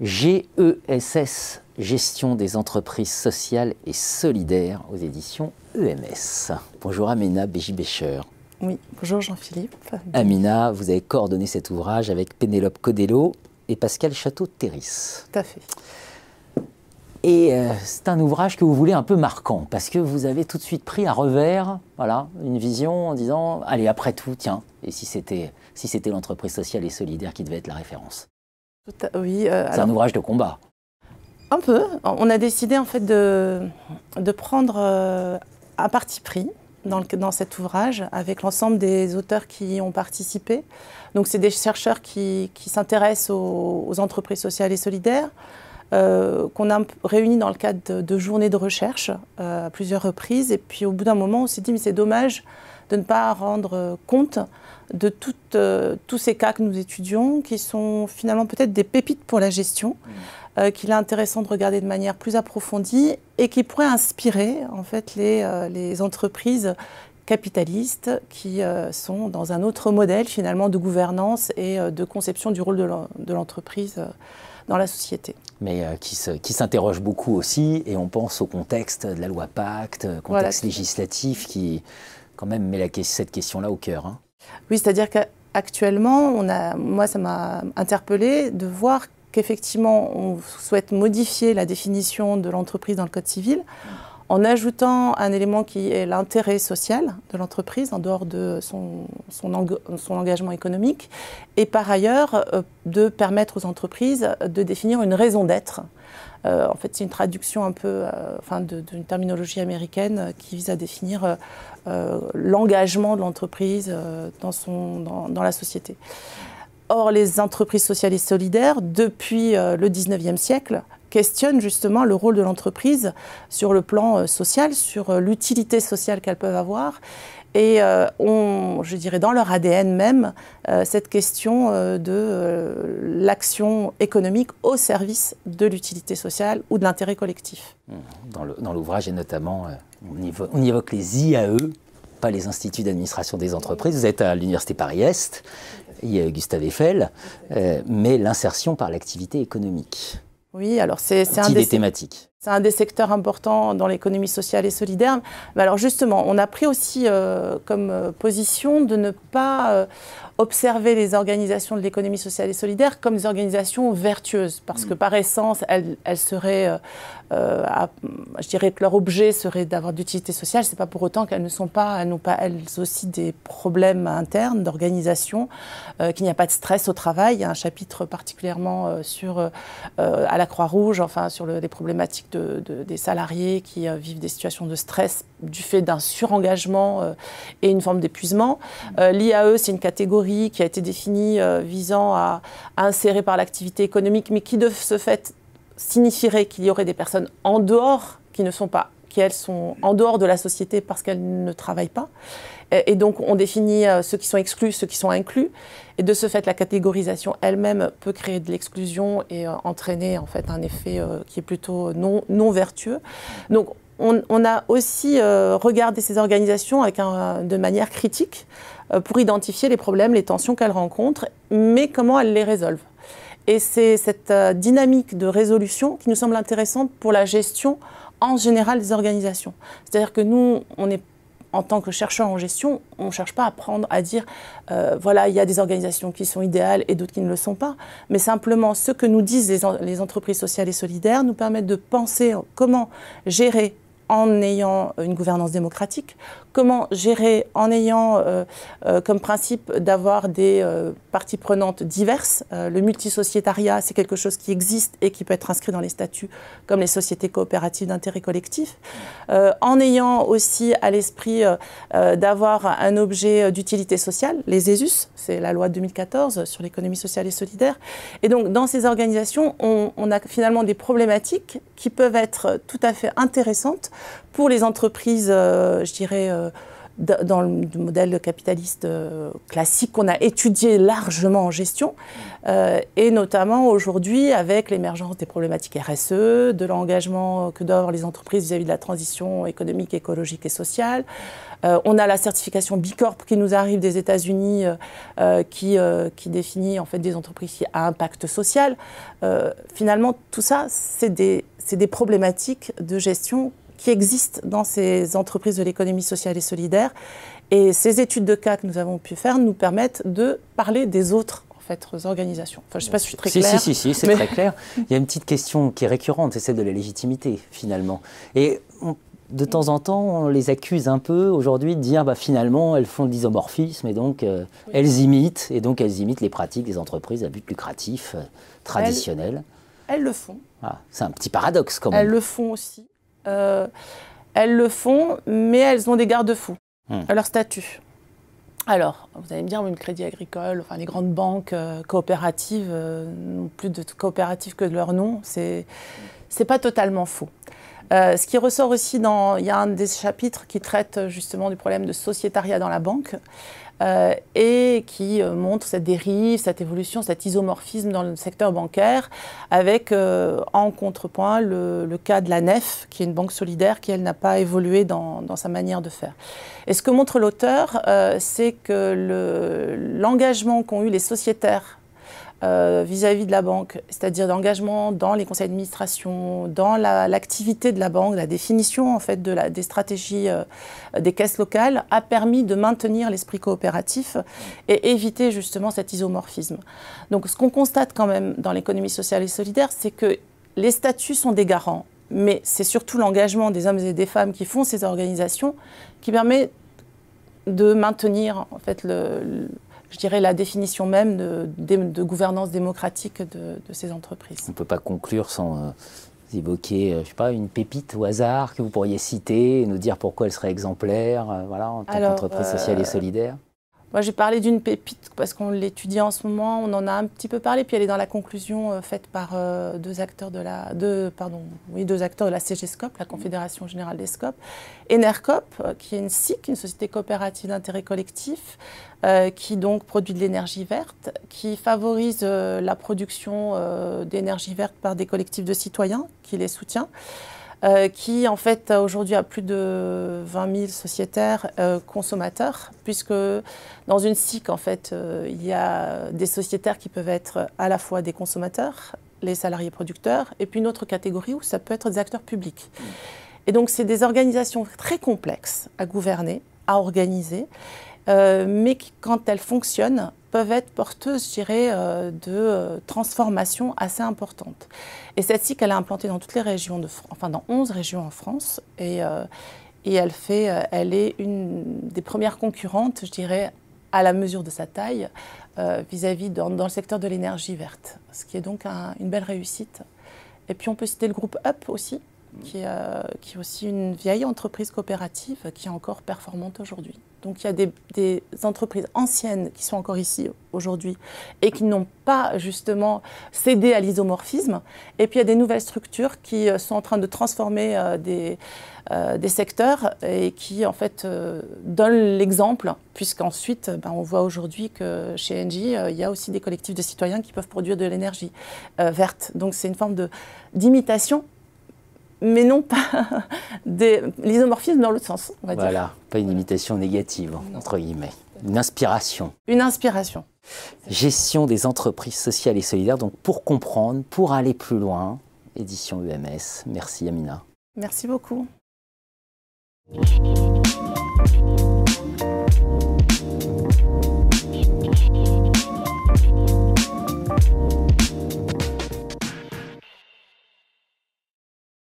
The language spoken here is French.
GESS, Gestion des entreprises sociales et solidaires aux éditions EMS. Bonjour Amina Béji-Bécher. Oui, bonjour Jean-Philippe. Amina, vous avez coordonné cet ouvrage avec Pénélope Codello et Pascal Château-Terris. Tout à fait. Et euh, c'est un ouvrage que vous voulez un peu marquant, parce que vous avez tout de suite pris à revers, voilà, une vision en disant, allez, après tout, tiens, et si c'était si c'était l'entreprise sociale et solidaire qui devait être la référence Oui. Euh, c'est un ouvrage de combat. Un peu. On a décidé en fait de, de prendre euh, un parti pris dans, dans, cet ouvrage avec l'ensemble des auteurs qui ont participé. Donc c'est des chercheurs qui, qui s'intéressent aux, entreprises sociales et solidaires, euh, qu'on a réunis dans le cadre de, journées de recherche euh, à plusieurs reprises. Et puis au bout d'un moment, on s'est dit, mais c'est dommage de ne pas rendre compte de toutes, tous ces cas que nous étudions, qui sont finalement peut-être des pépites pour la gestion. Mmh. Euh, qu'il est intéressant de regarder de manière plus approfondie et qui pourrait inspirer en fait les, euh, les entreprises capitalistes qui euh, sont dans un autre modèle finalement de gouvernance et de conception du rôle de l'entreprise dans la société. Mais qui s'interroge beaucoup aussi, et on pense au contexte de la loi Pacte, contexte législatif qui quand même met la, cette question-là au cœur. Hein. Oui, c'est-à-dire qu'actuellement, on a, moi ça m'a interpellé de voir qu'effectivement, on souhaite modifier la définition de l'entreprise dans le Code civil en ajoutant un élément qui est l'intérêt social de l'entreprise en dehors de son, engagement économique, et par ailleurs euh, de permettre aux entreprises de définir une raison d'être. Euh, en fait, c'est une traduction un peu euh, enfin, d'une terminologie américaine qui vise à définir l'engagement de l'entreprise dans, dans, dans la société. Or, les entreprises sociales et solidaires, depuis euh, le 19e siècle, questionnent justement le rôle de l'entreprise sur le plan euh, social, sur euh, l'utilité sociale qu'elles peuvent avoir. Et ont, je dirais, dans leur ADN même, cette question de l'action économique au service de l'utilité sociale ou de l'intérêt collectif. Mmh. Dans l'ouvrage, et notamment, on, y évoque les IAE, pas les instituts d'administration des entreprises. Vous êtes à l'Université Paris-Est il y a Gustave Eiffel, euh, mais l'insertion par l'activité économique. Oui, alors c'est un des thématiques. C'est un des secteurs importants dans l'économie sociale et solidaire. Mais alors justement, on a pris aussi euh, comme euh, position de ne pas observer les organisations de l'économie sociale et solidaire comme des organisations vertueuses, parce que mm. par essence, elles, elles seraient, euh, je dirais que leur objet serait d'avoir d'utilité sociale. C'est pas pour autant qu'elles ne sont pas, elles n'ont pas elles aussi des problèmes internes d'organisation, euh, qu'il n'y a pas de stress au travail. Il y a un chapitre particulièrement euh, sur à la Croix-Rouge, enfin sur les problématiques de, des salariés qui vivent des situations de stress du fait d'un surengagement et une forme d'épuisement. L'IAE, c'est une catégorie qui a été définie euh, visant à, insérer par l'activité économique, mais qui de ce fait signifierait qu'il y aurait des personnes en dehors qui ne sont pas qui elles sont en dehors de la société parce qu'elles ne travaillent pas. Et, donc on définit euh, ceux qui sont exclus, ceux qui sont inclus. Et de ce fait, la catégorisation elle-même peut créer de l'exclusion et euh, entraîner en fait un effet qui est plutôt non, vertueux. Donc on, a aussi regardé ces organisations de manière critique euh, pour identifier les problèmes, les tensions qu'elles rencontrent, mais comment elles les résolvent. Et c'est cette euh, dynamique de résolution qui nous semble intéressante pour la gestion en général des organisations. C'est-à-dire que nous, on est en tant que chercheurs en gestion, on ne cherche pas à prendre, à dire, euh, voilà, il y a des organisations qui sont idéales et d'autres qui ne le sont pas, mais simplement ce que nous disent les, les entreprises sociales et solidaires nous permettent de penser comment gérer en ayant une gouvernance démocratique, comment gérer en ayant euh, euh, comme principe d'avoir des euh, parties prenantes diverses. le multisociétariat, c'est quelque chose qui existe et qui peut être inscrit dans les statuts comme les sociétés coopératives d'intérêt collectif. en ayant aussi à l'esprit d'avoir un objet d'utilité sociale, les ESUS, c'est la loi de 2014 sur l'économie sociale et solidaire. Et donc dans ces organisations, on, on a finalement des problématiques qui peuvent être tout à fait intéressantes pour les entreprises, je dirais, dans le modèle capitaliste classique qu'on a étudié largement en gestion, et notamment aujourd'hui avec l'émergence des problématiques RSE, de l'engagement que doivent les entreprises vis-à-vis de la transition économique, écologique et sociale. on a la certification Bicorp qui nous arrive des États-Unis, qui, définit en fait des entreprises à impact social. finalement, tout ça, c'est des problématiques de gestion qui existent dans ces entreprises de l'économie sociale et solidaire. Et ces études de cas que nous avons pu faire nous permettent de parler des autres en fait, organisations. Enfin, je ne sais pas si je suis très claire. Si, si, si, c'est très clair. Il y a une petite question qui est récurrente, c'est celle de la légitimité, finalement. Et de temps en temps, on les accuse un peu aujourd'hui de dire bah, finalement, elles font de l'isomorphisme et donc euh, elles imitent, et donc elles imitent les pratiques des entreprises à but lucratif euh, traditionnelles. Elles, le font. Ah, c'est un petit paradoxe quand même. Elles le font aussi. Euh, elles le font, mais elles ont des garde-fous hmm. à leur statut. Alors, vous allez me dire, une crédit agricole, enfin les grandes banques euh, coopératives euh, n'ont plus de coopératives que de leur nom. C'est c'est pas totalement faux. Ce qui ressort aussi dans, il y a un des chapitres qui traite justement du problème de sociétariat dans la banque. Euh, et qui euh, montre cette dérive, cette évolution, cet isomorphisme dans le secteur bancaire, avec euh, en contrepoint le, cas de la NEF, qui est une banque solidaire qui, elle, n'a pas évolué dans, sa manière de faire. Et ce que montre l'auteur, c'est que l'engagement qu'ont eu les sociétaires euh, vis-à-vis de la banque, c'est-à-dire d'engagement dans les conseils d'administration, dans l'activité de la banque, la définition en fait des stratégies euh, des caisses locales, a permis de maintenir l'esprit coopératif et éviter justement cet isomorphisme. Donc ce qu'on constate quand même dans l'économie sociale et solidaire, c'est que les statuts sont des garants, mais c'est surtout l'engagement des hommes et des femmes qui font ces organisations qui permet de maintenir en fait le je dirais, la définition même de, gouvernance démocratique de, ces entreprises. On ne peut pas conclure sans euh, évoquer, euh, je sais pas, une pépite au hasard que vous pourriez citer et nous dire pourquoi elle serait exemplaire, euh, voilà, en tant qu'entreprise sociale et solidaire. Moi, j'ai parlé d'une pépite parce qu'on l'étudie en ce moment. On en a un petit peu parlé, puis elle est dans la conclusion euh, faite par euh, deux acteurs de la, deux, pardon, oui, deux acteurs de la CGSCOP, la Confédération générale des SCOP, et NERCOP, euh, qui est une SIC, une société coopérative d'intérêt collectif, qui donc produit de l'énergie verte, qui favorise la production d'énergie verte par des collectifs de citoyens, qui les soutient. Euh, qui en fait aujourd'hui a plus de 20 000 sociétaires euh, consommateurs, puisque dans une SIC en fait euh, il y a des sociétaires qui peuvent être à la fois des consommateurs, les salariés producteurs, et puis une autre catégorie où ça peut être des acteurs publics. Et donc c'est des organisations très complexes à gouverner, à organiser, mais qui, quand elles fonctionnent, peuvent être porteuses, je dirais, euh, de euh, transformations assez importantes. Et cette SIC, elle est implantée dans toutes les régions, enfin dans 11 régions en France, et, euh, elle, fait, elle est une des premières concurrentes, je dirais, à la mesure de sa taille, vis-à-vis dans, le secteur de l'énergie verte, ce qui est donc une belle réussite. Et puis on peut citer le groupe UP aussi, qui est aussi une vieille entreprise coopérative qui est encore performante aujourd'hui. Donc il y a des, entreprises anciennes qui sont encore ici aujourd'hui et qui n'ont pas justement cédé à l'isomorphisme. Et puis il y a des nouvelles structures qui euh, sont en train de transformer euh, euh, des, secteurs et qui en fait donnent l'exemple, puisqu'ensuite ben, on voit aujourd'hui que chez Engie, il y a aussi des collectifs de citoyens qui peuvent produire de l'énergie verte. Donc c'est une forme d'imitation mais non pas des, l'isomorphisme dans l'autre sens, on va voilà, pas une imitation négative, entre guillemets. Une inspiration. Une inspiration. Gestion des entreprises sociales et solidaires, donc pour comprendre, pour aller plus loin, édition EMS. Merci Amina. Merci beaucoup.